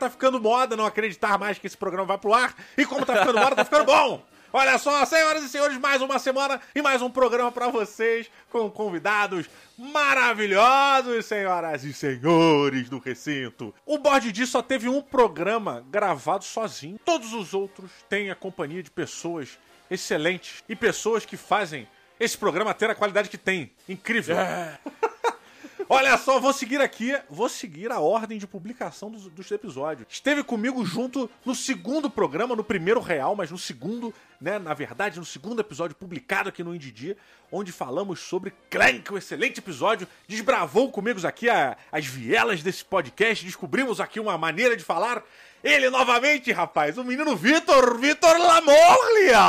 tá ficando moda não acreditar mais que esse programa vai pro ar. E como tá ficando moda, tá ficando bom. Olha só, senhoras e senhores, mais uma semana e mais um programa para vocês com convidados maravilhosos, senhoras e senhores do recinto. O Borde D só teve um programa gravado sozinho. Todos os outros têm a companhia de pessoas excelentes e pessoas que fazem esse programa ter a qualidade que tem. Incrível. É. Olha só, vou seguir aqui, vou seguir a ordem de publicação dos, dos, episódios. Esteve comigo junto no segundo programa, no primeiro real, mas no segundo, né? Na verdade, no segundo episódio publicado aqui no Indie onde falamos sobre Clank, um excelente episódio. Desbravou comigo aqui a, as vielas desse podcast, descobrimos aqui uma maneira de falar ele novamente, rapaz, o menino Vitor, Vitor Lamorlia!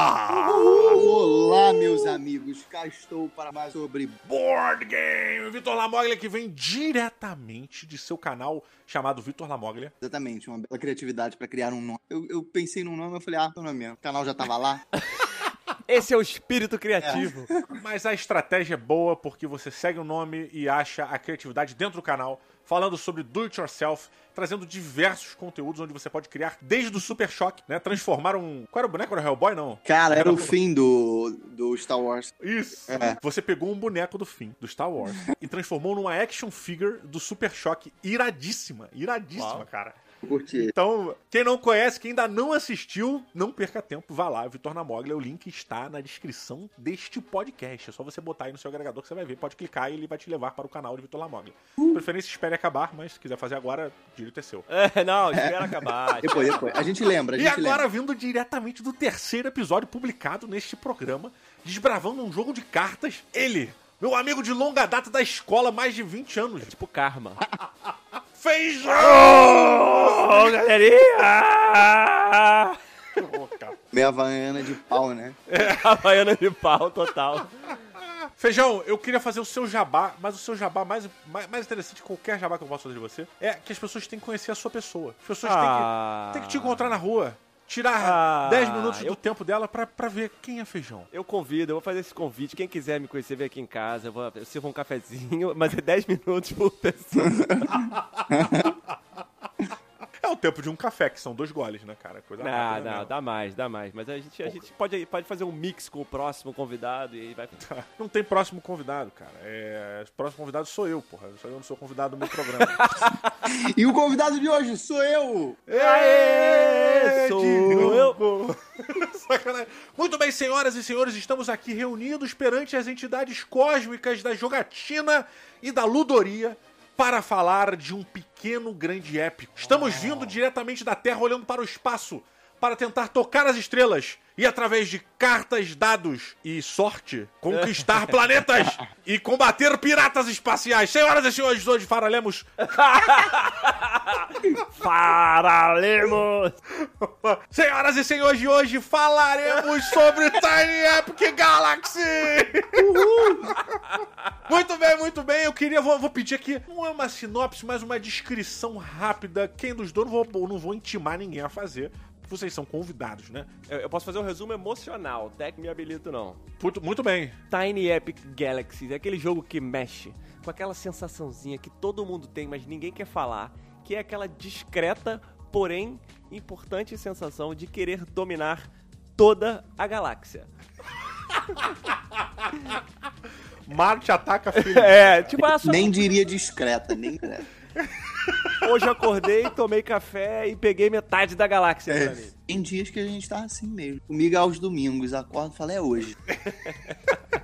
Olá, meus amigos, cá estou para mais sobre Board Game. Vitor Lamoglia que vem diretamente de seu canal chamado Vitor Lamoglia. Exatamente, uma bela criatividade para criar um nome. Eu, eu pensei num nome, eu falei, ah, o nome mesmo. O canal já tava lá. Esse é o espírito criativo. É. Mas a estratégia é boa porque você segue o nome e acha a criatividade dentro do canal falando sobre do it yourself, trazendo diversos conteúdos onde você pode criar desde o Super Choque, né? Transformar um. Qual era o boneco? Era o Hellboy, não? Cara, era, era o fim do, do Star Wars. Isso. É. Você pegou um boneco do fim, do Star Wars, e transformou numa action figure do Super Choque iradíssima. Iradíssima, Uau. cara. Curti. Então, quem não conhece, quem ainda não assistiu, não perca tempo, vá lá, Vitor Namoglia. O link está na descrição deste podcast. É só você botar aí no seu agregador que você vai ver. Pode clicar e ele vai te levar para o canal de Vitor Namoglia. Uh. Preferência, espere acabar, mas se quiser fazer agora, o direito é seu. É, não, espera acabar. depois, depois. A gente lembra, a gente E agora, lembra. vindo diretamente do terceiro episódio publicado neste programa, desbravando um jogo de cartas, ele, meu amigo de longa data da escola, mais de 20 anos. É tipo karma. Feijão! Oh, galerinha! Meia havaiana de pau, né? É, havaiana de pau, total. Feijão, eu queria fazer o seu jabá, mas o seu jabá mais, mais, mais interessante que qualquer jabá que eu possa fazer de você é que as pessoas têm que conhecer a sua pessoa. As pessoas ah. têm, que, têm que te encontrar na rua tirar ah, 10 minutos eu... do tempo dela pra, pra ver quem é feijão. Eu convido, eu vou fazer esse convite. Quem quiser me conhecer, vem aqui em casa. Eu, vou, eu sirvo um cafezinho, mas é 10 minutos por pessoa. É o tempo de um café, que são dois goles, né, cara? Coisa não, rápida, não, né? dá mais, dá mais. Mas a gente, a gente pode, pode fazer um mix com o próximo convidado e aí vai. Não tem próximo convidado, cara. É... O próximo convidado sou eu, porra. Eu não sou convidado do meu programa. e o convidado de hoje sou eu! Aê! Sou eu! Sacanagem. Muito bem, senhoras e senhores, estamos aqui reunidos perante as entidades cósmicas da jogatina e da ludoria para falar de um pequeno grande épico. Estamos vindo diretamente da Terra olhando para o espaço para tentar tocar as estrelas e através de cartas, dados e sorte conquistar planetas e combater piratas espaciais. Senhoras e senhores, hoje faralemos. faralemos! Senhoras e senhores, de hoje falaremos sobre Tiny Epic Galaxy! Uhul. Muito bem, muito bem. Eu queria, vou, vou, pedir aqui, não é uma sinopse, mas uma descrição rápida. Quem dos dois, não vou, não vou intimar ninguém a fazer vocês são convidados, né? Eu, eu posso fazer um resumo emocional, até que me habilito não. Muito, muito bem. Tiny Epic Galaxy é aquele jogo que mexe com aquela sensaçãozinha que todo mundo tem, mas ninguém quer falar, que é aquela discreta, porém importante sensação de querer dominar toda a galáxia. Marte ataca filho. É, tipo, a sua... Nem diria discreta, nem discreta. Hoje acordei, tomei café e peguei metade da galáxia é. Tem dias que a gente tá assim mesmo. Comigo aos domingos, acordo e falo, é hoje.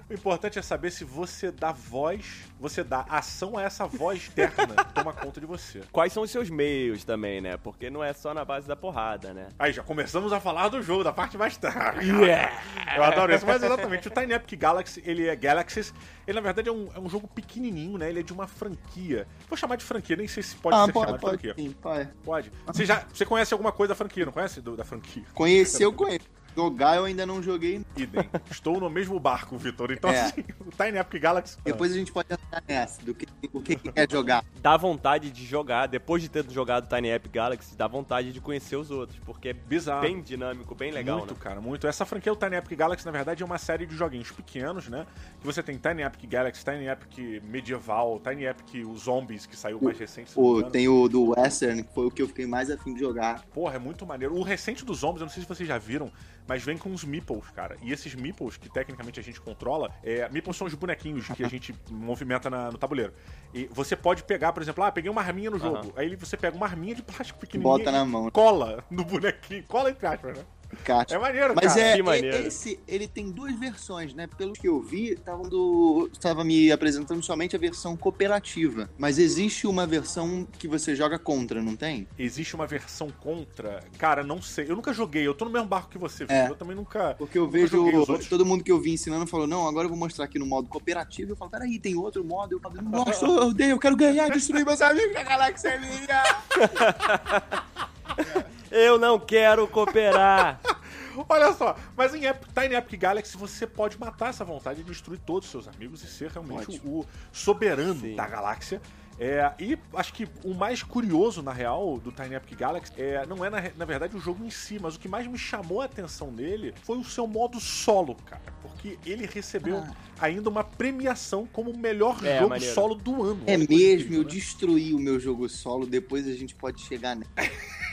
o importante é saber se você dá voz, você dá ação a essa voz externa que toma conta de você. Quais são os seus meios também, né? Porque não é só na base da porrada, né? Aí já começamos a falar do jogo, da parte mais tarde. Yeah! Eu adoro isso, mas exatamente, o Tiny Epic Galaxy, ele é Galaxies, ele na verdade é um, é um jogo pequenininho, né? Ele é de uma franquia. Vou chamar de franquia, nem sei se pode ah, ser pode, chamado pode, de franquia. Sim, pode. Pode. Você, já, você conhece alguma coisa da franquia, não conhece do, da franquia? franquia. Conhecer eu conheço. Jogar eu ainda não joguei. Idem. Estou no mesmo barco, Vitor. Então, é. assim, o Tiny Epic Galaxy. Depois a gente pode nessa, do que o que, que quer jogar. Dá vontade de jogar, depois de ter jogado Tiny Epic Galaxy, dá vontade de conhecer os outros, porque é Bizarro. bem dinâmico, bem legal, muito, né? cara, muito. Essa franquia, o Tiny Epic Galaxy, na verdade, é uma série de joguinhos pequenos, né? Que você tem Tiny Epic Galaxy, Tiny Epic Medieval, Tiny Epic os Zombies, que saiu mais recente. engano. tem o do Western, que foi o que eu fiquei mais afim de jogar. Porra, é muito maneiro. O recente dos Zombies, eu não sei se vocês já viram, mas vem com os meeples, cara. E esses meeples, que tecnicamente a gente controla, é, meeples são os bonequinhos que a gente movimenta na- no tabuleiro. E você pode pegar, por exemplo, ah, peguei uma arminha no jogo. Aham. Aí você pega uma arminha de plástico pequenininha Bota na e mão. cola no bonequinho. Cola entre aspas, né? É maneiro, Mas cara. é, é- maneiro. esse, ele tem duas versões, né? Pelo que eu vi, estavam do, estava me apresentando somente a versão cooperativa. Mas existe uma versão que você joga contra, não tem? Existe uma versão contra? Cara, não sei. Eu nunca joguei. Eu tô no mesmo barco que você. É. Eu também nunca. Porque eu nunca vejo todo mundo que eu vi ensinando falou, não, agora eu vou mostrar aqui no modo cooperativo. Eu falo, peraí, tem outro modo. Eu falo, não gosto, eu odeio, eu quero ganhar, destruir meus amigos, a galáxia é minha. Eu não quero cooperar! Olha só, mas em Ep- Tiny Epic Galaxy você pode matar essa vontade de destruir todos os seus amigos e ser realmente Ótimo. o soberano Sim. da galáxia. É, e acho que o mais curioso, na real, do Tiny Epic Galaxy é, não é, na, na verdade, o jogo em si, mas o que mais me chamou a atenção nele foi o seu modo solo, cara. Porque ele recebeu Ah. ainda uma premiação como o melhor É, jogo maneiro. solo do ano. É mesmo, incrível, eu né? destruí o meu jogo solo, depois a gente pode chegar nele.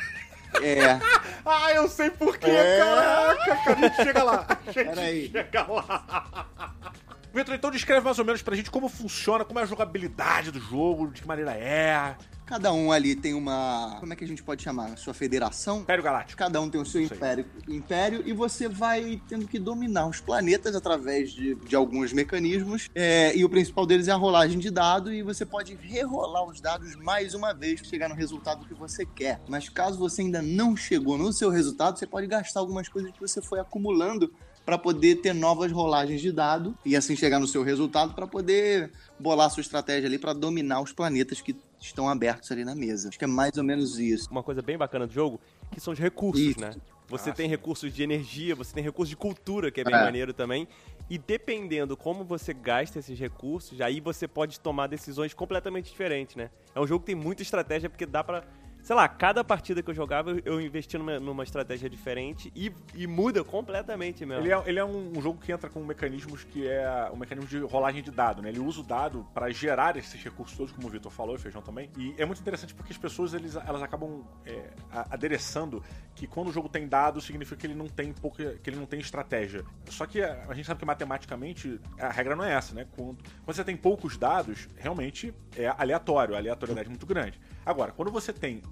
É, Ah, eu sei por quê, É. caraca, cara, a gente chega lá. A gente Peraí. chega lá. Vitor, então descreve mais ou menos pra gente como funciona, como é a jogabilidade do jogo, de que maneira é. Cada um ali tem uma. Como é que a gente pode chamar? Sua federação? Império Galáctico. Cada um tem o seu império, império e você vai tendo que dominar os planetas através de, de alguns mecanismos. É, e o principal deles é a rolagem de dado e você pode rerolar os dados mais uma vez para chegar no resultado que você quer. Mas caso você ainda não chegou no seu resultado, você pode gastar algumas coisas que você foi acumulando para poder ter novas rolagens de dado e assim chegar no seu resultado para poder bolar sua estratégia ali para dominar os planetas que estão abertos ali na mesa. Acho que é mais ou menos isso. Uma coisa bem bacana do jogo, que são os recursos, Isso. né? Você Ah, tem sim. recursos de energia, você tem recursos de cultura, que é bem É. maneiro também. E dependendo como você gasta esses recursos, aí você pode tomar decisões completamente diferentes, né? É um jogo que tem muita estratégia, porque dá pra. Sei lá, cada partida que eu jogava, eu- eu investi numa, numa estratégia diferente e, e muda completamente mesmo. Ele é, ele é um, um jogo que entra com mecanismos que é um mecanismo de rolagem de dado, né? Ele usa o dado pra gerar esses recursos todos, como o Vitor falou, e o Feijão também. E é muito interessante porque as pessoas eles, elas acabam é, adereçando que quando o jogo tem dado, significa que ele não tem pouca, que ele não tem estratégia. Só que a, a gente sabe que matematicamente a regra não é essa, né? Quando, quando você tem poucos dados, realmente é aleatório, a aleatoriedade é muito grande. Agora, quando você tem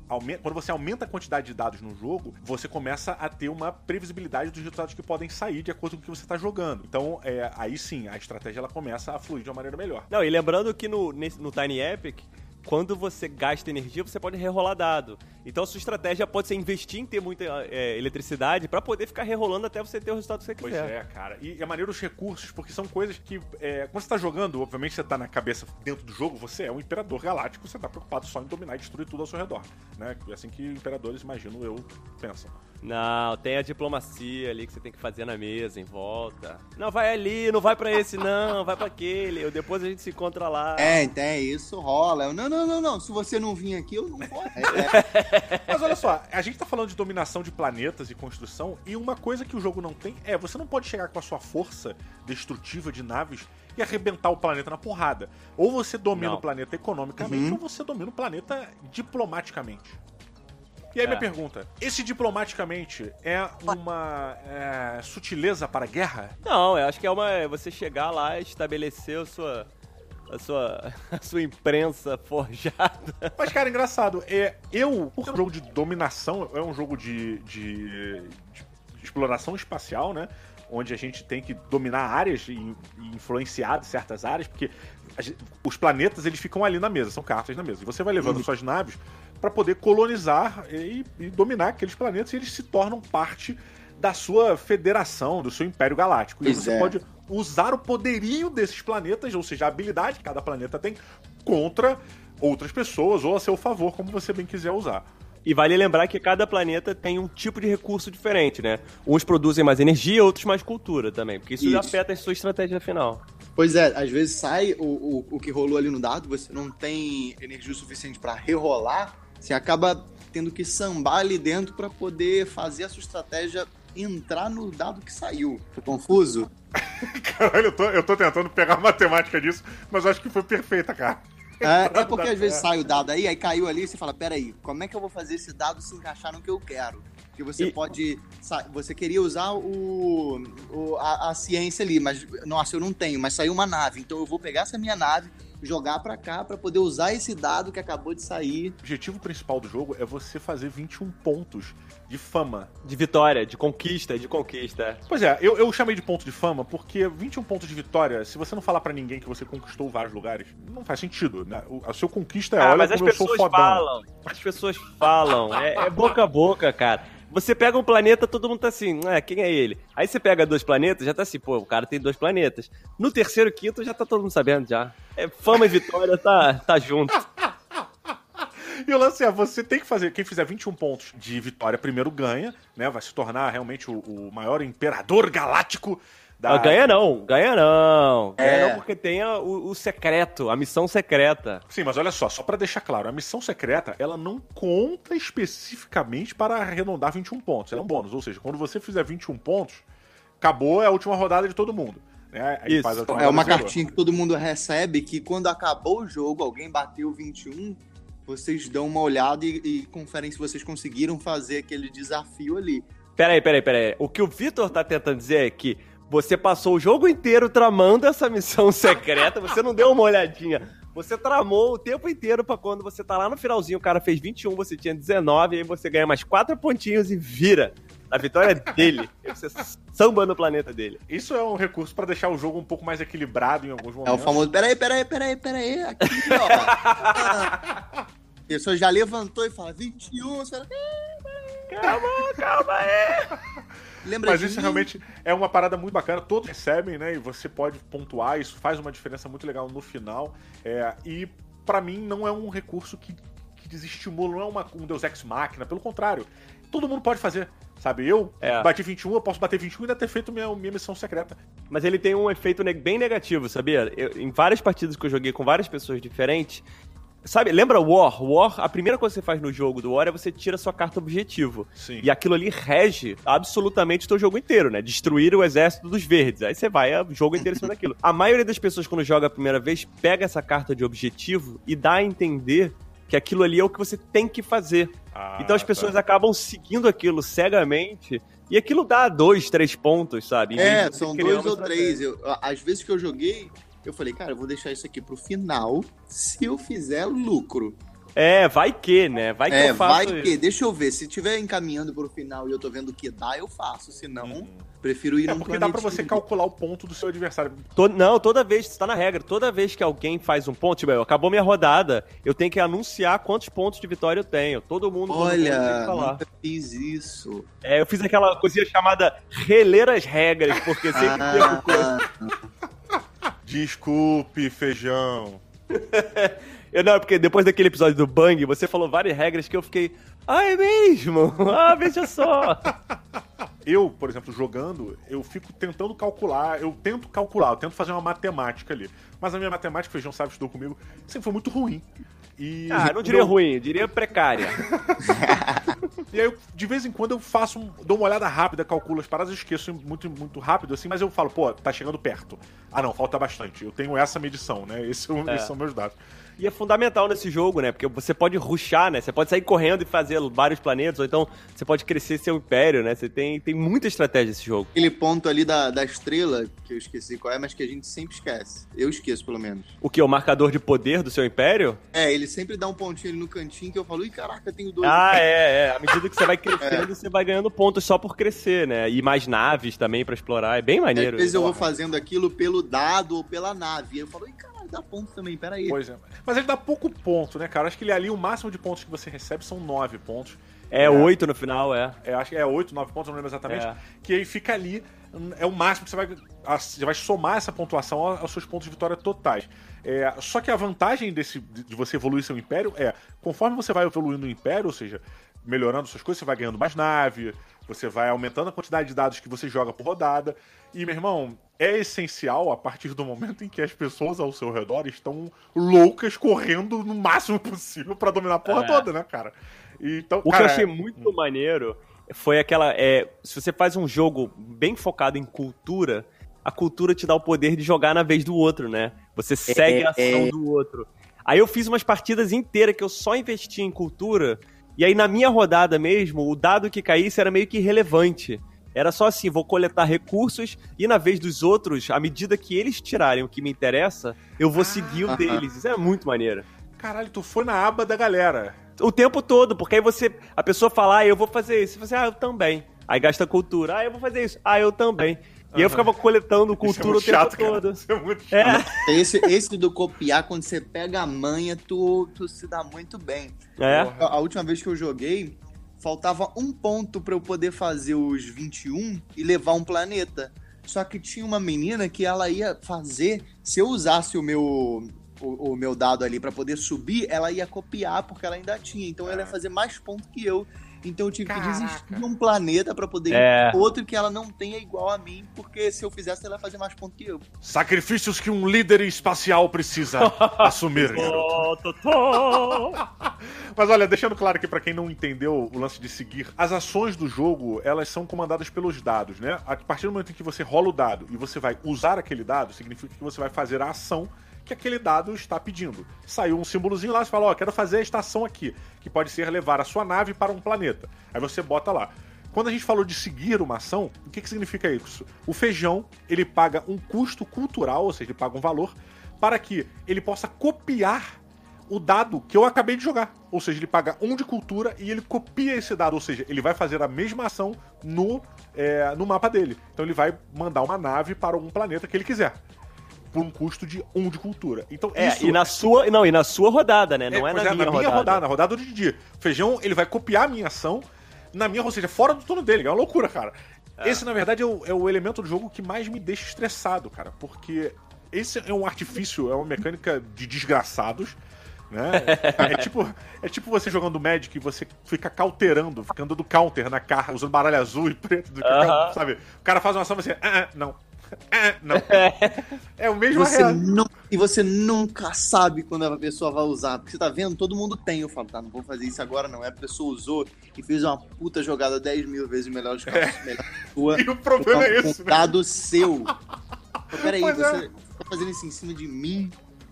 quando você aumenta a quantidade de dados no jogo, você começa a ter uma previsibilidade dos resultados que podem sair de acordo com o que você está jogando. Então, é, aí sim, a estratégia ela começa a fluir de uma maneira melhor. Não, e lembrando que no, no Tiny Epic, quando você gasta energia, você pode rerolar dado. Então a sua estratégia pode ser investir em ter muita é, eletricidade pra poder ficar rerolando até você ter o resultado que você Pois quiser. é, cara. E é maneiro os recursos, porque são coisas que. é, quando você tá jogando, obviamente você tá na cabeça dentro do jogo, você é um imperador galáctico, você tá preocupado só em dominar e destruir tudo ao seu redor. Né? É assim que imperadores, imagino eu, pensam. Não, tem a diplomacia ali que você tem que fazer na mesa, em volta. Não, vai ali, não vai pra esse não, vai pra aquele. Depois a gente se encontra lá. É, tem, isso rola. Eu, não, não, não, não. Se você não vir aqui, eu não vou. É, Mas olha só, a gente tá falando de dominação de planetas e construção, e uma coisa que o jogo não tem é você não pode chegar com a sua força destrutiva de naves e arrebentar o planeta na porrada. Ou você domina Não. o planeta economicamente, Uhum. ou você domina o planeta diplomaticamente. E aí minha É. pergunta, esse diplomaticamente é uma é, sutileza para a guerra? Não, eu acho que é uma. é você chegar lá e estabelecer a sua. A sua, a sua imprensa forjada. Mas, cara, engraçado, é, eu, por um jogo de dominação, é um jogo de, de- de exploração espacial, né? Onde a gente tem que dominar áreas e, e influenciar certas áreas, porque gente- os planetas eles ficam ali na mesa, são cartas na mesa. E você vai levando suas naves para poder colonizar e, e dominar aqueles planetas e eles se tornam parte da sua federação, do seu império galáctico. E Pois você é. pode usar o poderio desses planetas, ou seja, a habilidade que cada planeta tem, contra outras pessoas ou a seu favor, como você bem quiser usar. E vale lembrar que cada planeta tem um tipo de recurso diferente, né? Uns produzem mais energia, outros mais cultura também, porque isso, Isso. afeta a sua estratégia final. Pois é, às vezes sai o, o, o que rolou ali no dado, você não tem energia suficiente pra rerolar, você acaba tendo que sambar ali dentro pra poder fazer a sua estratégia entrar no dado que saiu. Foi confuso? Caralho, eu tô, eu tô tentando pegar a matemática disso, mas acho que foi perfeita, cara. É, é porque às vezes sai o dado aí, aí caiu ali e você fala, peraí, como é que eu vou fazer esse dado se encaixar no que eu quero? Porque você E- pode. Você queria usar o, o- a, a ciência ali, mas nossa, eu não tenho, mas saiu uma nave. Então eu vou pegar essa minha nave, jogar pra cá pra poder usar esse dado que acabou de sair. O objetivo principal do jogo é você fazer 21 pontos de fama. De vitória, de conquista, de conquista. Pois é, eu, eu chamei de ponto de fama porque 21 pontos de vitória, se você não falar pra ninguém que você conquistou vários lugares, não faz sentido. Né? O, a sua conquista é, Ah, olha mas as como eu sou pessoas fodão. falam. As pessoas falam. É, é boca a boca, cara. Você pega um planeta, todo mundo tá assim, ah, quem é ele? Aí você pega dois planetas, já tá assim, pô, o cara tem dois planetas. No terceiro quinto já tá todo mundo sabendo já. É, fama e vitória tá, tá junto. E o lance é, você tem que fazer, quem fizer 21 pontos de vitória primeiro ganha, né? Vai se tornar realmente o, o maior imperador galáctico da... Ah, ganha não, ganha não. Ganha É. não porque tem o, o secreto, a missão secreta. Sim, mas olha só, só pra deixar claro, a missão secreta, ela não conta especificamente para arredondar 21 pontos, ela é um bônus, ou seja, quando você fizer 21 pontos, acabou é a última rodada de todo mundo. Né? Isso. É uma cartinha que todo mundo recebe que quando acabou o jogo, alguém bateu 21, vocês dão uma olhada e, e conferem se vocês conseguiram fazer aquele desafio ali. Peraí, peraí, peraí. O que o Vitor tá tentando dizer é que você passou o jogo inteiro tramando essa missão secreta, você não deu uma olhadinha. Você tramou o tempo inteiro pra quando você tá lá no finalzinho, o cara fez 21, você tinha 19, aí você ganha mais 4 pontinhos e vira. A vitória é dele. Você samba no planeta dele. Isso é um recurso pra deixar o jogo um pouco mais equilibrado em alguns É momentos. o famoso, peraí, peraí, peraí, peraí, aqui, ó. A pessoa já levantou e fala, 21, você fala, Calma, calma aí. lembra Mas isso mim? realmente é uma parada muito bacana. Todos recebem, né? E você pode pontuar. Isso faz uma diferença muito legal no final. É, e pra mim não é um recurso que, que desestimula, não é uma, um Deus Ex Machina. Pelo contrário, todo mundo pode fazer. Sabe, eu É. bati 21, eu posso bater 21 e ainda ter feito minha, minha missão secreta. Mas ele tem um efeito ne- bem negativo, sabia? Eu- em várias partidas que eu joguei com várias pessoas diferentes. Sabe, lembra War? War, a primeira coisa que você faz no jogo do War é você tira sua carta objetivo. Sim. E aquilo ali rege absolutamente o teu jogo inteiro, né? Destruir o exército dos verdes. Aí você vai é, o jogo inteiro em cima daquilo. A maioria das pessoas, quando joga a primeira vez, pega essa carta de objetivo e dá a entender que aquilo ali é o que você tem que fazer. Ah, Então as pessoas tá. acabam seguindo aquilo cegamente. E aquilo dá dois, três pontos, sabe? Em É, são dois ou três. Eu, às vezes que eu joguei, eu falei, cara, eu vou deixar isso aqui pro final, se eu fizer lucro. É, vai que, né? Vai que é, eu faço vai isso. que, deixa eu ver, se tiver encaminhando pro final e eu tô vendo que dá, eu faço, se não, prefiro ir É num porque dá pra planetinho. você calcular o ponto do seu adversário. To- não, toda vez, isso tá na regra, toda vez que alguém faz um ponto, tipo, acabou minha rodada, eu tenho que anunciar quantos pontos de vitória eu tenho. Todo mundo, mundo tem que Olha, falar. nunca fiz isso. É, eu fiz aquela coisinha chamada reler as regras, porque sempre tem Ah, coisa. Desculpe, feijão. Eu não, porque depois daquele episódio do Bang, você falou várias regras que eu fiquei. Ah, é mesmo? Ah, veja só. Eu, por exemplo, jogando, eu fico tentando calcular, eu tento calcular, eu tento fazer uma matemática ali. Mas a minha matemática, o Feijão sabe, estudou comigo, sempre foi muito ruim. E Ah, eu não diria meu- ruim, eu diria precária. E aí, eu, de vez em quando, eu faço, um, dou uma olhada rápida, calculo as paradas, eu esqueço muito, muito rápido, assim, mas eu falo, pô, tá chegando perto. Ah, não, falta bastante. Eu tenho essa medição, né? Esse, é É. Esses são meus dados. E é fundamental nesse jogo, né? Porque você pode ruxar, né? Você pode sair correndo e fazer vários planetas, ou então você pode crescer seu império, né? Você tem, tem muita estratégia nesse jogo. Aquele ponto ali da, da estrela, que eu esqueci qual é, mas que a gente sempre esquece. Eu esqueço, pelo menos. O que? O marcador de poder do seu império? É, ele sempre dá um pontinho ali no cantinho que eu falo, ih, caraca, eu tenho dois. Ah, é, é. À medida que você vai crescendo, você vai ganhando pontos só por crescer, né? E mais naves também pra explorar. É bem Às maneiro. vezes eu vou fazendo aquilo pelo dado ou pela nave. E eu falo, ih, caralho, dá ponto também, peraí. Pois é. Mas ele dá pouco ponto, né, cara? Acho que ele ali, o máximo de pontos que você recebe são nove pontos. É oito no final, é. É, acho que é 8, 9 pontos, não lembro exatamente. É. Que aí fica ali, é o máximo que você vai. Você vai somar essa pontuação aos seus pontos de vitória totais. É, só que a vantagem desse, de de você evoluir seu império é, conforme você vai evoluindo o império, ou seja, melhorando suas coisas, você vai ganhando mais nave, você vai aumentando a quantidade de dados que você joga por rodada. E, meu irmão, é essencial a partir do momento em que as pessoas ao seu redor estão loucas correndo no máximo possível para dominar a porra É. toda, né, cara? Então, O cara, que eu achei muito maneiro foi aquela. É, se você faz um jogo bem focado em cultura, a cultura te dá o poder de jogar na vez do outro, né? Você segue a ação do outro. Aí eu fiz umas partidas inteiras que eu só investi em cultura, e aí na minha rodada mesmo, o dado que caísse era meio que irrelevante. Era só assim, vou coletar recursos e na vez dos outros, à medida que eles tirarem o que me interessa, eu vou seguir o aham. deles. Isso é muito maneiro Caralho, tu foi na aba da galera. o tempo todo, porque aí você. A pessoa fala, ah, eu vou fazer isso. Você, ah, eu também. Aí gasta cultura, ah, eu vou fazer isso. Ah, eu também. E aí eu ficava coletando cultura Isso é o muito tempo chato, todo. Isso é muito É. chato. Esse, esse do copiar, quando você pega a manha, tu, tu se dá muito bem. É. A, a última vez que eu joguei, faltava um ponto pra eu poder fazer os 21 e levar um planeta. Só que tinha uma menina que ela ia fazer, se eu usasse o meu o, o meu dado ali pra poder subir, ela ia copiar porque ela ainda tinha. Então ela ia fazer mais pontos que eu. Então eu tive Caraca. que desistir de um planeta pra poder É. ir outro que ela não tenha igual a mim, porque se eu fizesse ela ia fazer mais pontos que eu. Sacrifícios que um líder espacial precisa assumir. Mas olha, deixando claro aqui pra quem não entendeu o lance de seguir, as ações do jogo, elas são comandadas pelos dados, né? A partir do momento em que você rola o dado e você vai usar aquele dado, significa que você vai fazer a ação que aquele dado está pedindo. Saiu um símbolozinho lá, você fala, ó, quero fazer a estação aqui, que pode ser levar a sua nave para um planeta. Aí você bota lá. Quando a gente falou de seguir uma ação, o que, que significa isso? O feijão, ele paga um custo cultural, ou seja, ele paga um valor, para que ele possa copiar o dado que eu acabei de jogar. Ou seja, ele paga um de cultura e ele copia esse dado. Ou seja, ele vai fazer a mesma ação no, é, no mapa dele. Então ele vai mandar uma nave para um planeta que ele quiser. Por um custo de um de cultura. Então É, isso e na sua. Não, e na sua rodada, né? Não é, pois na, minha, rodada. rodada, na rodada do Didi. O feijão, ele vai copiar a minha ação na minha, ou seja, fora do turno dele. É uma loucura, cara. Esse, na verdade, é o, é o elemento do jogo que mais me deixa estressado, cara. Porque esse é um artifício, é uma mecânica de desgraçados. Né? É tipo, é tipo você jogando Magic e você fica cauterando, ficando do counter na carta, usando baralho azul e preto, do que, Aham. sabe? O cara faz uma ação e você, ah, ah, não. Ah, não. É o mesmo Você e você nunca sabe quando a pessoa vai usar. Porque você tá vendo, todo mundo tem. Eu falo, tá, não vou fazer isso agora, não. É a pessoa usou e fez uma puta jogada 10 mil vezes melhor do que a sua. E o problema é esse, um né? dado seu. Mas peraí, Pois é. você tá fazendo isso em cima de mim?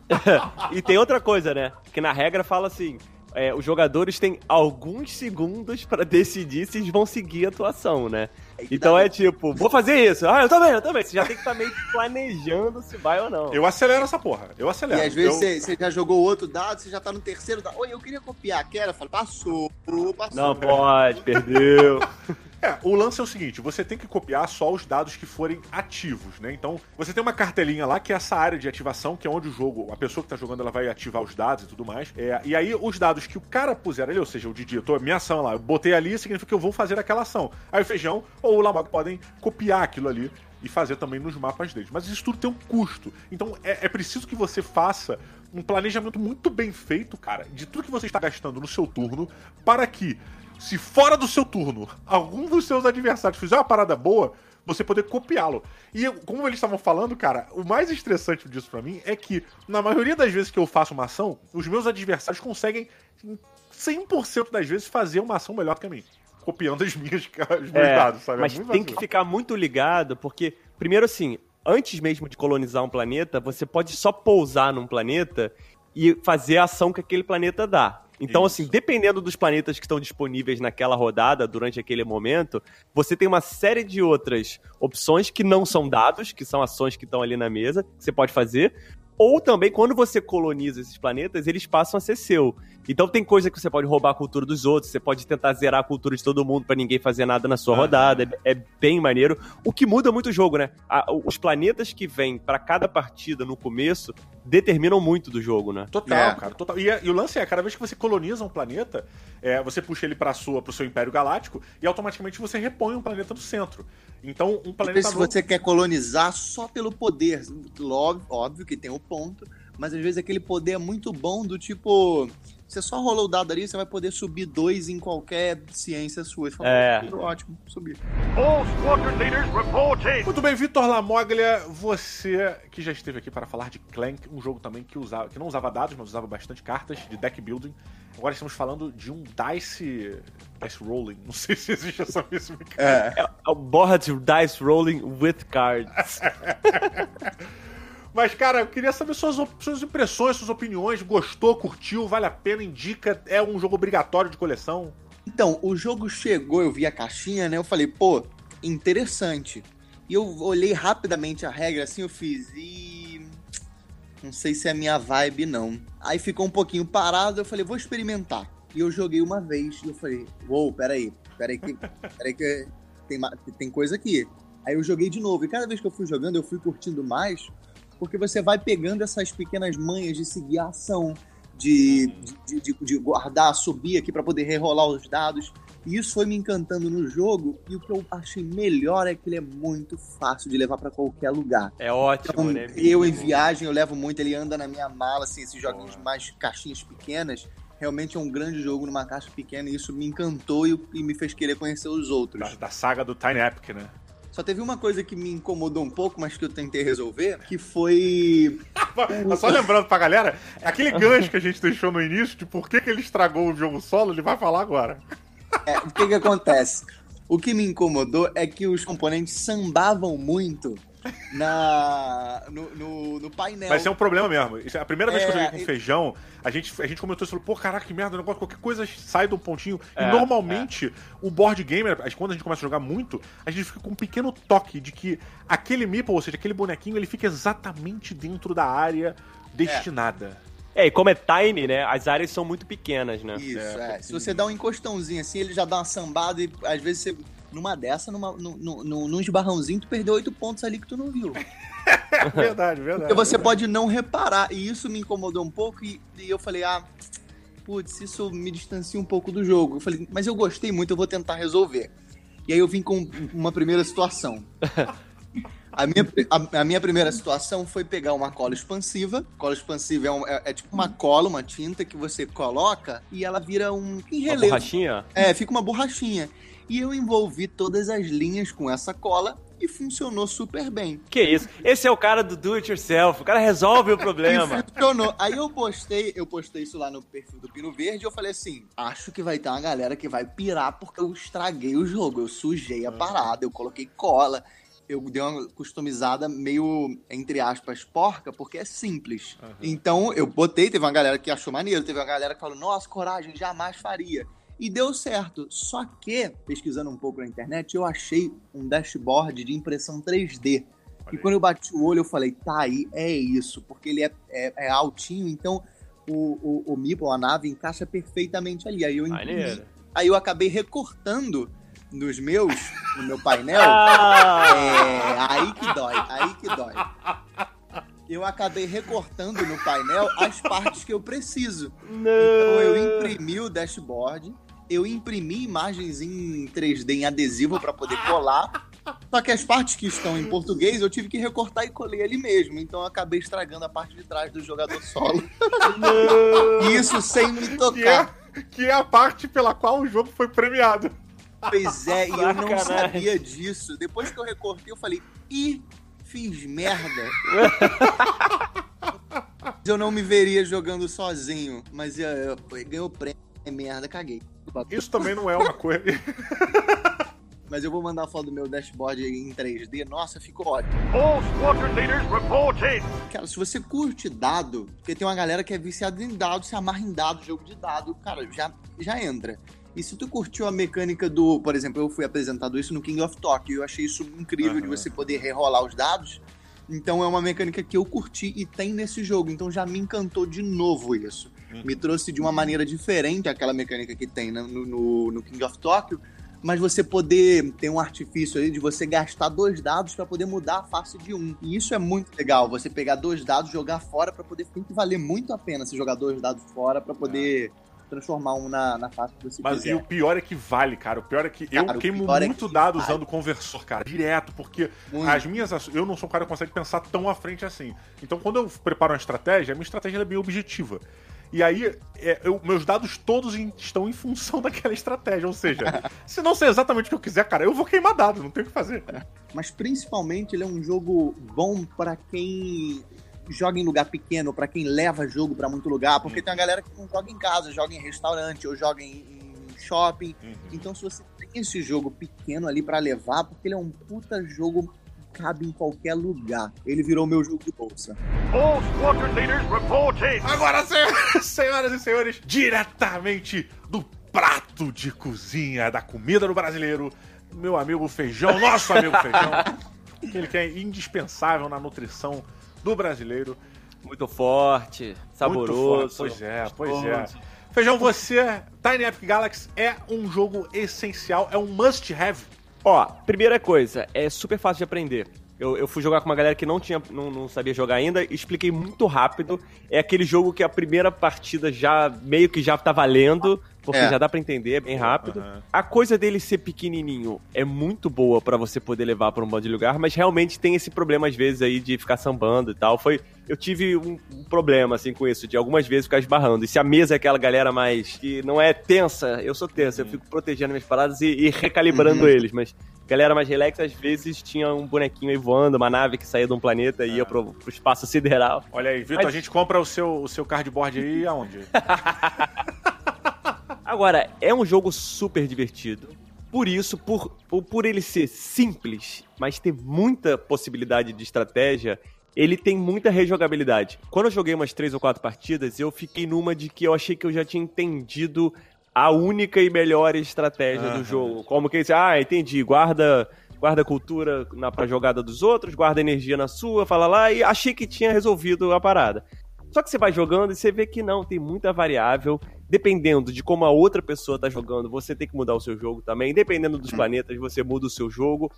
E tem outra coisa, né? Que na regra fala assim: é, os jogadores têm alguns segundos pra decidir se eles vão seguir a tua ação, né? Então é tipo, vou fazer isso. Ah, eu também, eu também. Você já tem que estar meio que planejando se vai ou não. Eu acelero essa porra. Eu E acelero. às vezes Eu- você, já jogou outro dado, você já tá no terceiro dado. Oi, eu queria copiar aquela. Eu falo, passou, passou. Não pode, perdeu. É, o lance é o seguinte, você tem que copiar só os dados que forem ativos, né? Então, você tem uma cartelinha lá que é essa área de ativação, que é onde o jogo, a pessoa que tá jogando, ela vai ativar os dados e tudo mais. É, e aí, os dados que o cara puser ali, ou seja, o Didi, eu tô, minha ação lá, eu botei ali, significa que eu vou fazer aquela ação. Aí o Feijão ou o Lamog podem copiar aquilo ali e fazer também nos mapas deles. Mas isso tudo tem um custo. Então, é, é preciso que você faça um planejamento muito bem feito, cara, de tudo que você está gastando no seu turno, para que se fora do seu turno algum dos seus adversários fizer uma parada boa, você poder copiá-lo. E como eles estavam falando, cara, o mais estressante disso pra mim é que, na maioria das vezes que eu faço uma ação, os meus adversários conseguem, em 100% das vezes, fazer uma ação melhor que a mim. Copiando as minhas, os meus É, dados, sabe? É mas muito tem que ficar muito ligado, porque, primeiro assim, antes mesmo de colonizar um planeta, você pode só pousar num planeta e fazer a ação que aquele planeta dá. Então, Isso. assim, dependendo dos planetas que estão disponíveis naquela rodada, durante aquele momento, você tem uma série de outras opções que não são dados, que são ações que estão ali na mesa, que você pode fazer. Ou também, quando você coloniza esses planetas, eles passam a ser seu. Então tem coisa que você pode roubar a cultura dos outros, você pode tentar zerar a cultura de todo mundo pra ninguém fazer nada na sua rodada. É, é bem maneiro. O que muda muito o jogo, né? A- os planetas que vêm pra cada partida no começo determinam muito do jogo, né? Total, É. cara, total. E, e o lance é, cada vez que você coloniza um planeta, é, você puxa ele pra sua, pro seu Império Galáctico e automaticamente você repõe um planeta no centro. Então, um planeta vezes novo... você quer colonizar só pelo poder. Óbvio, óbvio que tem o ponto, mas às vezes aquele poder é muito bom do tipo. Você só rolou o dado ali, você vai poder subir dois em qualquer ciência sua. Falou, É. Ótimo, subir. All squadron leaders reporting. Muito bem, Vitor Lamoglia, você que já esteve aqui para falar de Clank, um jogo também que, usava, que não usava dados, mas usava bastante cartas de deck building. Agora estamos falando de um Dice. Dice Rolling. Não sei se existe essa mesma É. É o board dice rolling with cards. Mas, cara, eu queria saber suas, suas impressões, suas opiniões. Gostou, curtiu, vale a pena, indica, é um jogo obrigatório de coleção? Então, o jogo chegou, eu vi a caixinha, né? Eu falei, pô, interessante. E eu olhei rapidamente a regra, assim, eu fiz, e. Não sei se é a minha vibe, não. Aí ficou um pouquinho parado, eu falei, vou experimentar. E eu joguei uma vez, e eu falei, uou, peraí, peraí que. Peraí que tem, tem coisa aqui. Aí eu joguei de novo, e cada vez que eu fui jogando, eu fui curtindo mais, porque você vai pegando essas pequenas manhas de seguir a ação, de, de, de- de guardar, subir aqui para poder rerolar os dados. E isso foi me encantando no jogo. E o que eu achei melhor é que ele é muito fácil de levar para qualquer lugar. É ótimo, Então, né? eu em viagem, eu levo muito, ele anda na minha mala, assim, esses joguinhos mais caixinhas pequenas. Realmente é um grande jogo numa caixa pequena e isso me encantou e, e me fez querer conhecer os outros. Da, da saga do Tiny Epic, né? Só teve uma coisa que me incomodou um pouco, mas que eu tentei resolver, que foi só lembrando pra galera, aquele gancho que a gente deixou no início de por que, que ele estragou o jogo solo, ele vai falar agora. É, o que que acontece? O que me incomodou é que os componentes sambavam muito na no, no, no painel. Mas isso é um problema mesmo. É a primeira vez que eu É, joguei com e- feijão, a gente, a gente comentou e falou, pô, caraca, que merda, o negócio, qualquer coisa sai do pontinho. É, e normalmente, o board gamer, quando a gente começa a jogar muito, a gente fica com um pequeno toque de que aquele meeple, ou seja, aquele bonequinho, ele fica exatamente dentro da área destinada. É, e como é tiny, né? As áreas são muito pequenas, né? Isso, É, é. Se você dá um encostãozinho assim, ele já dá uma sambada e às vezes você. Numa dessa, numa, num, num, num- esbarrãozinho, tu perdeu oito pontos ali que tu não viu. verdade, verdade. Porque você pode não reparar. E isso me incomodou um pouco. E, e eu falei, ah, putz, isso me distancia um pouco do jogo. Eu falei, mas eu gostei muito, eu vou tentar resolver. E aí eu vim com uma primeira situação. A minha, a, a minha primeira situação foi pegar uma cola expansiva. Cola expansiva é, um- é- é tipo uma cola, uma tinta que você coloca e ela vira um em Uma borrachinha? É, fica uma borrachinha. E eu envolvi todas as linhas com essa cola e funcionou super bem. Que isso? Esse é o cara do do it yourself. O cara resolve o problema. funcionou. Aí eu postei, eu postei isso lá no perfil do Pino Verde e eu falei assim: acho que vai ter uma galera que vai pirar porque eu estraguei o jogo, eu sujei a parada, eu coloquei cola. Eu dei uma customizada meio, entre aspas, porca, porque é simples. Então, eu botei, teve uma galera que achou maneiro, teve uma galera que falou, nossa, coragem, jamais faria. E deu certo. Só que, pesquisando um pouco na internet, eu achei um dashboard de impressão 3D. E quando eu bati o olho, eu falei, tá aí, é isso. Porque ele é, é, é altinho, então o, o, o Meeple, a nave, encaixa perfeitamente ali. Aí eu imprimi. Aí eu acabei recortando nos meus, no meu painel. Ah! É, aí que dói, aí que dói. Eu acabei recortando no painel as partes que eu preciso. Então eu imprimi o dashboard, eu imprimi imagens em 3D em adesivo para poder colar. Só que as partes que estão em português eu tive que recortar e colei ali mesmo. Então eu acabei estragando a parte de trás do jogador solo. E Isso sem me Que é, tocar. que é a parte pela qual o jogo foi premiado. Pois é, e eu não sabia disso. Depois que eu recortei, eu falei, ih, fiz merda. eu não me veria jogando sozinho, mas eu, eu, eu ganhei o prêmio, é merda, caguei. Isso também não é uma coisa. Mas eu vou mandar a foto do meu dashboard em 3D. Nossa, ficou ótimo. All squadron leaders reporting. Cara, se você curte dado, porque tem uma galera que é viciada em dado, se amarra em dado, jogo de dado, cara, já, já entra. E se tu curtiu a mecânica do, por exemplo, eu fui apresentado isso no King of Tokyo, eu achei isso incrível de Aham. você poder rerolar os dados. Então é uma mecânica que eu curti e tem nesse jogo, então já me encantou de novo isso. Me trouxe de uma maneira diferente aquela mecânica que tem né, no, no, no King of Tokyo, mas você poder ter um artifício aí de você gastar dois dados para poder mudar a face de um. E isso é muito legal, você pegar dois dados, jogar fora para poder tem que valer muito a pena você jogar dois dados fora para poder transformar um na, na face que você Mas quiser. e o pior é que vale, cara. O pior é que Cara, eu queimo é muito que dado vale. usando conversor, cara. Direto, porque Muito. as minhas Eu não sou um cara que consegue pensar tão à frente assim. Então, quando eu preparo uma estratégia, a minha estratégia é bem objetiva. E aí, é, eu- meus dados todos em- estão em função daquela estratégia. Ou seja, se não ser exatamente o que eu quiser, cara, eu vou queimar dados, não tem o que fazer. Mas principalmente ele é um jogo bom pra quem joga em lugar pequeno, pra quem leva jogo pra muito lugar, porque tem uma galera que não joga em casa, joga em restaurante ou joga em, em shopping. Então se você tem esse jogo pequeno ali pra levar, porque ele é um puta jogo cabe em qualquer lugar. Ele virou meu jogo de bolsa. All squadron leaders reporting. Agora, senhoras, senhoras e senhores, diretamente do prato de cozinha da comida do brasileiro, meu amigo Feijão, nosso amigo Feijão, aquele que é indispensável na nutrição do brasileiro. Muito forte, Muito saboroso. forte. Pois é, pois é. Feijão, você, Tiny Epic Galaxy é um jogo essencial, é um must have. Ó, primeira coisa, é super fácil de aprender. Eu, eu fui jogar com uma galera que não tinha, não, não sabia jogar ainda, expliquei muito rápido. É aquele jogo que a primeira partida já meio que já tá valendo, porque É. já dá pra entender, é bem rápido. Aham. A coisa dele ser pequenininho é muito boa pra você poder levar pra um monte de lugar, mas realmente tem esse problema às vezes aí de ficar sambando e tal. Foi, eu tive um, um problema assim com isso, de algumas vezes ficar esbarrando. E se a mesa é aquela galera mais que não é tensa, eu sou tensa, eu fico protegendo minhas paradas e, e recalibrando eles, mas galera mais relax às vezes tinha um bonequinho aí voando, uma nave que saía de um planeta e ia pro, pro espaço sideral. Olha aí, Vitor, Mas- a gente compra o seu, o seu cardboard aí aonde? Agora, é um jogo super divertido. Por isso, por, por, ele ser simples, mas ter muita possibilidade de estratégia, ele tem muita rejogabilidade. Quando eu joguei umas três ou quatro partidas, eu fiquei numa de que eu achei que eu já tinha entendido a única e melhor estratégia do jogo. Como que ah, entendi, guarda guarda cultura na pra jogada dos outros, guarda energia na sua, fala lá, e achei que tinha resolvido a parada. Só que você vai jogando e você vê que não, tem muita variável. Dependendo de como a outra pessoa tá jogando, você tem que mudar o seu jogo também. Dependendo dos planetas, você muda o seu jogo.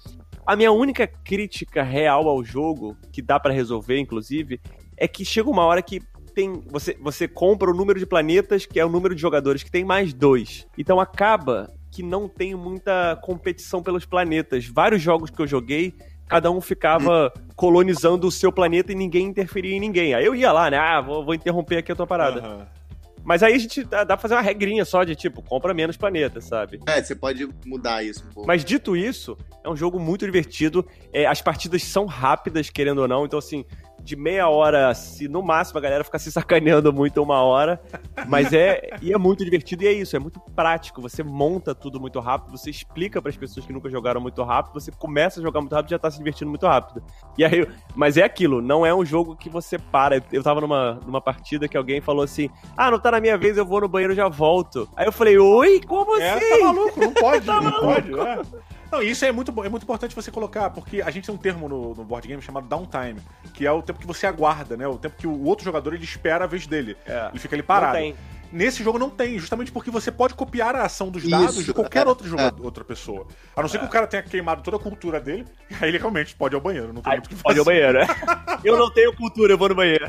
A minha única crítica real ao jogo, que dá pra resolver, inclusive, é que chega uma hora que tem. Você, você compra o número de planetas, que é o número de jogadores que tem mais dois. Então acaba que não tem muita competição pelos planetas. Vários jogos que eu joguei, cada um ficava colonizando o seu planeta e ninguém interferia em ninguém. Aí eu ia lá, né? Ah, vou, vou interromper aqui a tua parada. Aham. Mas aí a gente dá, dá pra fazer uma regrinha só de tipo, compra menos planetas, sabe? É, você pode mudar isso um pouco. Mas dito isso, é um jogo muito divertido. É, as partidas são rápidas, querendo ou não. Então, assim, de meia hora, se no máximo a galera ficar se sacaneando muito uma hora. Mas é. e é muito divertido e é isso, é muito prático. Você monta tudo muito rápido, você explica pras pessoas que nunca jogaram muito rápido, você começa a jogar muito rápido e já tá se divertindo muito rápido. E aí, mas é aquilo, não é um jogo que você para. Eu tava numa, numa partida que alguém falou assim: Ah, não tá na minha vez, eu vou no banheiro e já volto. Aí eu falei, oi, como É, assim? tá maluco, não pode, Tá não maluco. pode. é. Não, isso é muito, é muito importante você colocar, porque a gente tem um termo no, no board game chamado downtime, que é o tempo que você aguarda, né? O tempo que o outro jogador ele espera a vez dele. É. Ele fica ali parado. Não tem. Nesse jogo não tem, justamente porque você pode copiar a ação dos Isso, dados de qualquer é, outro jogador, outra pessoa. A não ser que o cara tenha queimado toda a cultura dele, e aí ele realmente pode ir ao banheiro, não tem Aí, muito o que pode ir ao banheiro, é. Eu não tenho cultura, eu vou no banheiro.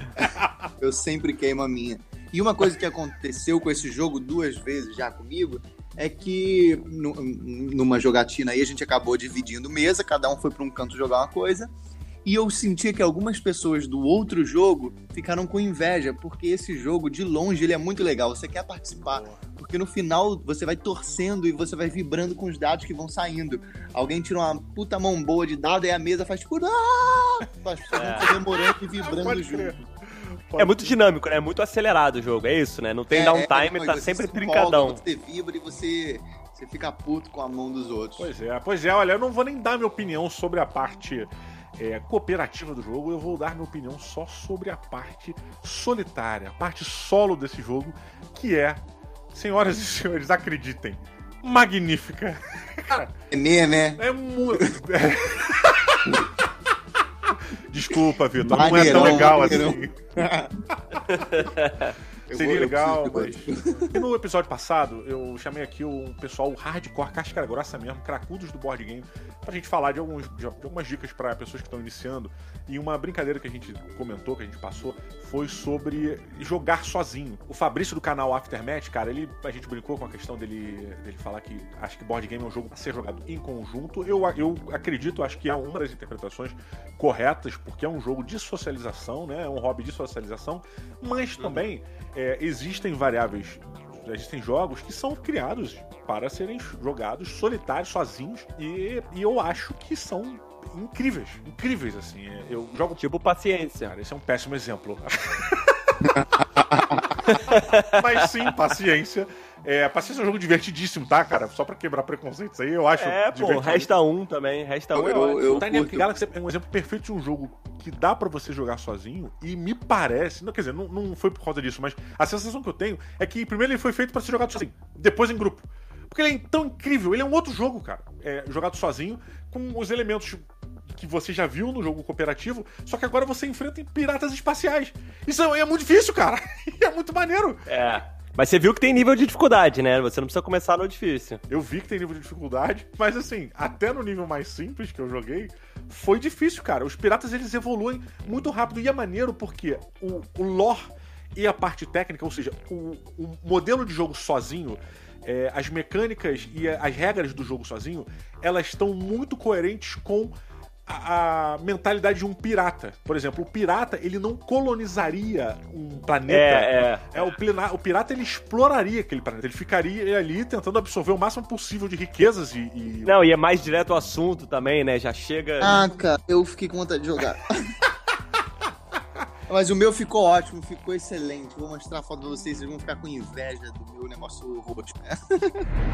Eu sempre queimo a minha. E uma coisa que aconteceu com esse jogo duas vezes já comigo é que nu- numa jogatina aí a gente acabou dividindo mesa, cada um foi para um canto jogar uma coisa. E eu sentia que algumas pessoas do outro jogo ficaram com inveja, porque esse jogo, de longe, ele é muito legal. Você quer participar, porque no final você vai torcendo e você vai vibrando com os dados que vão saindo. Alguém tira uma puta mão boa de dado e a mesa faz tipo. "Ah!" As pessoas vão comemorando e vibrando junto. É muito dinâmico, né? É muito acelerado o jogo, é isso, né? Não tem É, downtime, é, tá você sempre se trincadão. empolga, Você vibra e você, você fica puto com a mão dos outros. Pois é, pois é, olha, eu não vou nem dar minha opinião sobre a parte é, cooperativa do jogo, eu vou dar minha opinião só sobre a parte solitária, a parte solo desse jogo, que é, senhoras e senhores, acreditem, magnífica. Nenê, né? É muito. Desculpa, Vitor, não é tão legal maneirão. assim. Eu Seria vou- legal, mas. E no episódio passado, eu chamei aqui o pessoal hardcore, casca grossa mesmo, cracudos do board game, pra gente falar de, alguns, de algumas dicas pra pessoas que estão iniciando. E uma brincadeira que a gente comentou, que a gente passou, foi sobre jogar sozinho. O Fabrício do canal Aftermath, cara, ele, a gente brincou com a questão dele, dele falar que acho que board game é um jogo pra ser jogado em conjunto. Eu, eu acredito, acho que é uma das interpretações corretas, porque é um jogo de socialização, né? É um hobby de socialização, mas também é, é, existem variáveis, existem jogos que são criados para serem jogados solitários, sozinhos, e, e eu acho que são incríveis, incríveis, assim. É, Eu jogo Tipo paciência. Cara, esse é um péssimo exemplo. Mas sim, paciência. É, paciência é um jogo divertidíssimo, tá, cara? Só pra quebrar preconceitos aí, eu acho. É, pô, resta um também. Resta um é Eu- eu- O Tiny Epic curto. Galaxy é um exemplo perfeito de um jogo que dá pra você jogar sozinho e me parece, não quer dizer, não, não foi por causa disso, mas a sensação que eu tenho é que primeiro ele foi feito pra ser jogado sozinho, depois em grupo. Porque ele é tão incrível, ele é um outro jogo, cara, é, jogado sozinho com os elementos que você já viu no jogo cooperativo, só que agora você enfrenta piratas espaciais. Isso é, é muito difícil, cara. E é muito maneiro. É. Mas você viu que tem nível de dificuldade, né? Você não precisa começar no difícil. Eu vi que tem nível de dificuldade, mas assim, até no nível mais simples que eu joguei, foi difícil, cara. Os piratas eles evoluem muito rápido e é maneiro porque o, o lore e a parte técnica, ou seja, o, o modelo de jogo sozinho, é, as mecânicas e as regras do jogo sozinho, elas estão muito coerentes com a, a mentalidade de um pirata. Por exemplo, o pirata ele não colonizaria um planeta É, é. é, o, plina- o pirata ele exploraria aquele planeta, ele ficaria ali tentando absorver o máximo possível de riquezas e. e- Não, e é mais direto ao assunto também, né? Já chega. Ah, cara, eu fiquei com vontade de jogar. Mas o meu ficou ótimo, ficou excelente. Vou mostrar a foto pra vocês, vocês vão ficar com inveja do meu negócio roxo.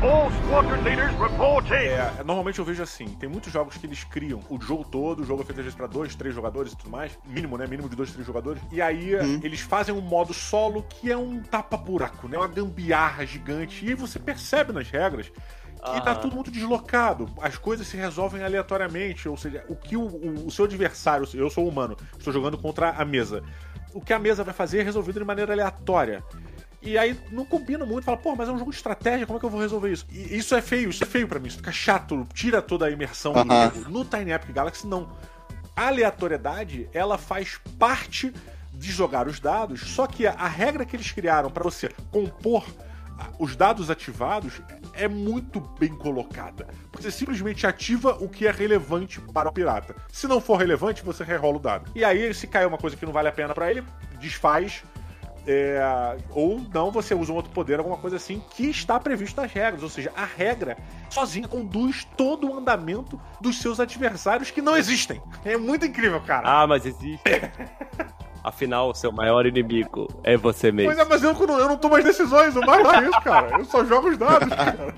All squadron leaders report in. É, normalmente eu vejo assim, tem muitos jogos que eles criam o jogo todo, o jogo é feito às vezes pra dois, três jogadores e tudo mais, mínimo, né? Mínimo de dois, três jogadores. E aí eles fazem um modo solo que é um tapa-buraco, né? Uma gambiarra gigante. E aí você percebe nas regras que tá Aham. tudo muito deslocado. As coisas se resolvem aleatoriamente. Ou seja, o que o, o- o seu adversário, eu sou humano, estou jogando contra a mesa. O que a mesa vai fazer é resolvido de maneira aleatória. E aí não combina muito, fala, pô, mas é um jogo de estratégia, como é que eu vou resolver isso? E isso é feio, isso é feio pra mim, isso fica chato, tira toda a imersão do jogo. No Tiny Epic Galaxy, não. A aleatoriedade, ela faz parte de jogar os dados, só que a, regra que eles criaram pra você compor os dados ativados é muito bem colocada. Você simplesmente ativa o que é relevante para o pirata. Se não for relevante, você rerola o dado. E aí, se cair uma coisa que não vale a pena pra ele, desfaz. é, ou não, você usa um outro poder, alguma coisa assim, que está previsto nas regras. Ou seja, a regra sozinha conduz todo o andamento dos seus adversários que não existem. É muito incrível, cara. Ah, mas existe. Afinal, seu maior inimigo é você mesmo. Pois é, mas eu, não- eu não tomo as decisões, o mais é isso, cara. Eu só jogo os dados, cara.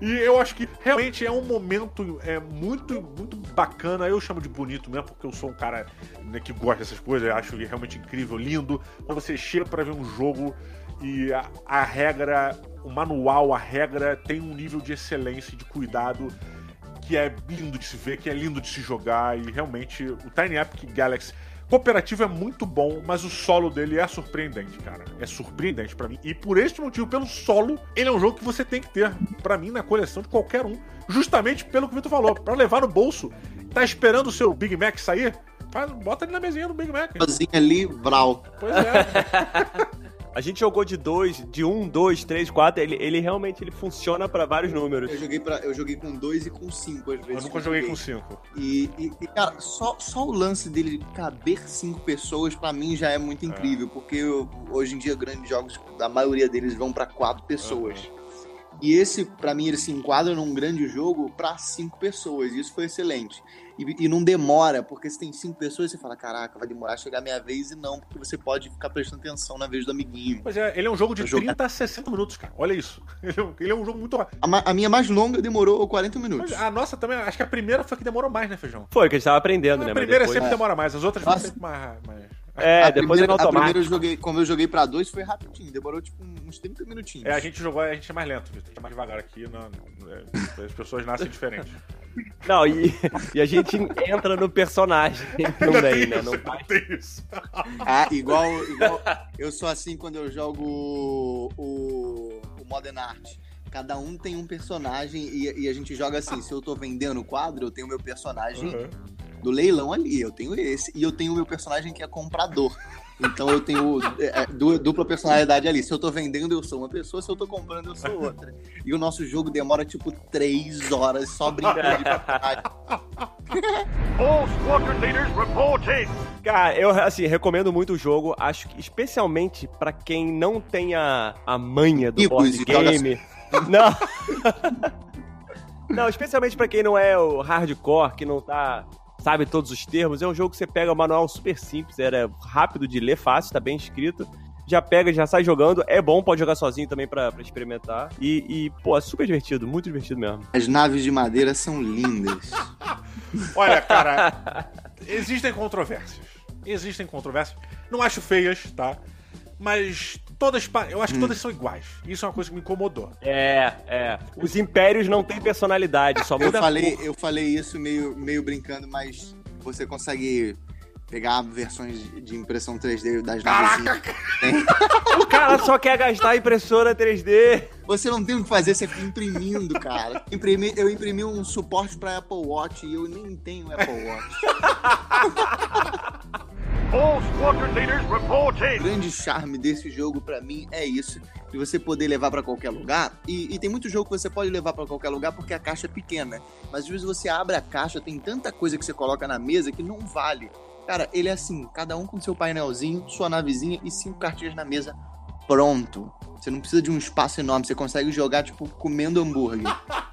E eu acho que realmente é um momento é, muito, muito bacana. Eu chamo de bonito mesmo, porque eu sou um cara né, que gosta dessas coisas. Eu acho realmente incrível, lindo. Quando você chega pra ver um jogo e a, a regra, o manual, a regra tem um nível de excelência de cuidado que é lindo de se ver, que é lindo de se jogar. E realmente o Tiny Epic Galaxy cooperativo é muito bom, mas o solo dele é surpreendente, cara. É surpreendente pra mim. E por este motivo, pelo solo, ele é um jogo que você tem que ter, pra mim, na coleção de qualquer um. Justamente pelo que o Vitor falou. Pra levar no bolso, tá esperando o seu Big Mac sair? Faz- Bota ele na mesinha do Big Mac. Sozinho ali, Vral. Pois é. A gente jogou de dois, de um, dois, três, quatro. Ele, ele realmente ele funciona pra vários números. Eu joguei, pra, eu joguei com dois e com cinco às vezes. Eu nunca joguei com 5. E, e- e, cara, só, só o lance dele caber cinco pessoas, pra mim, já é muito incrível. Porque eu- hoje em dia, grandes jogos, a maioria deles vão pra quatro pessoas. E esse, pra mim, ele se enquadra num grande jogo pra cinco pessoas. E isso foi excelente. E, e não demora, porque se tem cinco pessoas, você fala, caraca, vai demorar a chegar a minha vez. E não, porque você pode ficar prestando atenção na vez do amiguinho. Pois é, ele é um jogo de Eu joguei- 30 a 60 minutos, cara. Olha isso. Ele é um, ele é um jogo muito rápido. A, a minha mais longa demorou 40 minutos. Mas A nossa também, acho que a primeira foi a que demorou mais, né, Feijão? Foi, que a gente tava aprendendo, A né? Mas primeira depois... sempre demora mais, as outras sempre mais. mais... É, a depois é no primeira, a primeira automático. eu joguei, como eu joguei pra dois, foi rapidinho. Demorou tipo uns 30 minutinhos. É, a gente jogou, a gente é mais lento. A gente é mais devagar aqui. Não, é, as pessoas nascem diferentes. Não, e, e a gente entra no personagem também, né? Não tem isso. Ah, igual, igual. Eu sou assim quando eu jogo o, o, Modern Art. Cada um tem um personagem e, e a gente joga assim. Se eu tô vendendo o quadro, eu tenho o meu personagem Uhum. Do leilão ali. Eu tenho esse. E eu tenho o meu personagem que é comprador. Então eu tenho é, é, du- dupla personalidade ali. Se eu tô vendendo, eu sou uma pessoa. Se eu tô comprando, eu sou outra. E o nosso jogo demora tipo três horas só brincando de personagem. All squadron leaders reporting. Cara, eu assim, recomendo muito o jogo, acho que especialmente pra quem não tem a, a manha do board game. Não. não, especialmente pra quem não é o hardcore, que não tá sabe todos os termos, é um jogo que você pega o manual super simples, era rápido de ler, fácil, tá bem escrito. Já pega, já sai jogando. É bom, pode jogar sozinho também pra, pra experimentar. E, e, pô, é super divertido, muito divertido mesmo. As naves de madeira são lindas. Olha, cara, existem controvérsias. Existem controvérsias. Não acho feias, tá? Mas todas, eu acho que todas são iguais. Isso é uma coisa que me incomodou. É, é. Os impérios não têm personalidade, só Eu muda a falei, cor. eu falei isso meio, meio brincando, mas você consegue pegar versões de impressão 3D das navezinhas. O cara só quer gastar a impressora 3D. Você não tem o que fazer, você fica imprimindo, cara. Imprimi, eu imprimi um suporte pra Apple Watch e eu nem tenho Apple Watch. O grande charme desse jogo pra mim é isso, de você poder levar pra qualquer lugar. E, e tem muito jogo que você pode levar pra qualquer lugar porque a caixa é pequena. Mas às vezes você abre a caixa, tem tanta coisa que você coloca na mesa que não vale. Cara, ele é assim, cada um com seu painelzinho, sua navezinha e cinco cartinhas na mesa. Pronto. Você não precisa de um espaço enorme, você consegue jogar, tipo, comendo hambúrguer.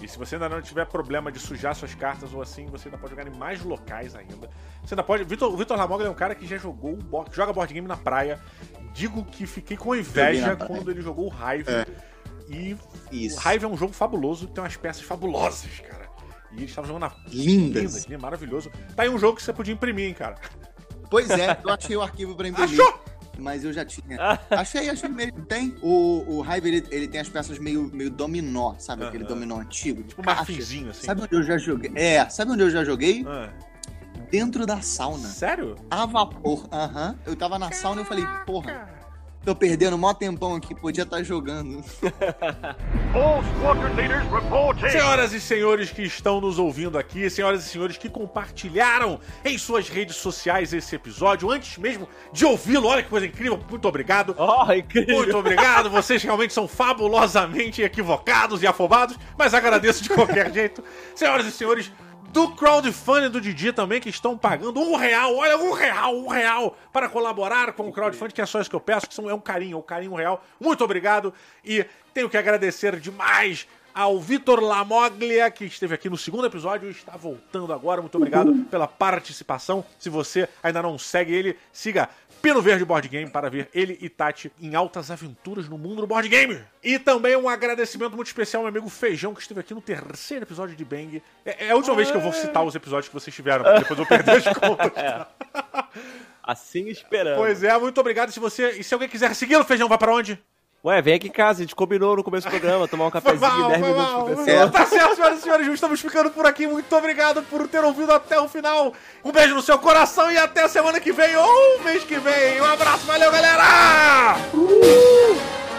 E se você ainda não tiver problema de sujar suas cartas ou assim, você ainda pode jogar em mais locais ainda. Você ainda pode. Vitor, o Vitor Lamoglia é um cara que já jogou board, joga board game na praia. Digo que fiquei com inveja quando ele jogou o Hive. E Isso. o Hive é um jogo fabuloso, tem umas peças fabulosas, cara. E eles estavam jogando na Lindas. lindas, lindas, maravilhoso. Tá aí um jogo que você podia imprimir, hein, cara. Pois é, eu achei o arquivo pra imprimir. Achou? Mas eu já tinha. Achei, achei mesmo. Tem. O, o Hive, ele, ele tem as peças meio, meio dominó, sabe? Aquele Aham. dominó antigo. Tipo um marfinzinho, assim. Sabe onde eu já joguei? É, sabe onde eu já joguei? Ah, Dentro da sauna. sério? A vapor. Aham. Eu tava na sauna e eu falei, porra, tô perdendo mó tempão aqui, podia estar jogando. Leaders reporting. Senhoras e senhores que estão nos ouvindo aqui, senhoras e senhores que compartilharam em suas redes sociais esse episódio, antes mesmo de ouvi-lo, olha que coisa incrível, muito obrigado. Oh, incrível. Muito obrigado, vocês realmente são fabulosamente equivocados e afobados, mas agradeço de qualquer jeito. Senhoras e senhores, do crowdfunding do Didi também, que estão pagando um real, olha, um real, um real, para colaborar com o crowdfunding, que é só isso que eu peço, que são, é um carinho, um carinho real. Muito obrigado e tenho que agradecer demais ao Vitor Lamoglia, que esteve aqui no segundo episódio e está voltando agora. Muito obrigado pela participação. Se você ainda não segue ele, siga Pino Verde Board Game para ver ele e Tati em altas aventuras no mundo do board game. E também um agradecimento muito especial ao meu amigo Feijão, que esteve aqui no terceiro episódio de Bang. É, é a última vez que eu vou citar os episódios que vocês tiveram, depois eu perder as contas. Assim esperando. Pois é, muito obrigado. Se você. E se alguém quiser segui-lo, Feijão, vai para onde? Ué, vem aqui em casa, a gente combinou no começo do programa tomar um cafezinho, mal, 10 minutos mal. pro pessoal. Tá certo, senhoras e senhores, estamos ficando por aqui. Muito obrigado por ter ouvido até o final. Um beijo no seu coração e até a semana que vem ou mês que vem. Um abraço, valeu, galera! Uh!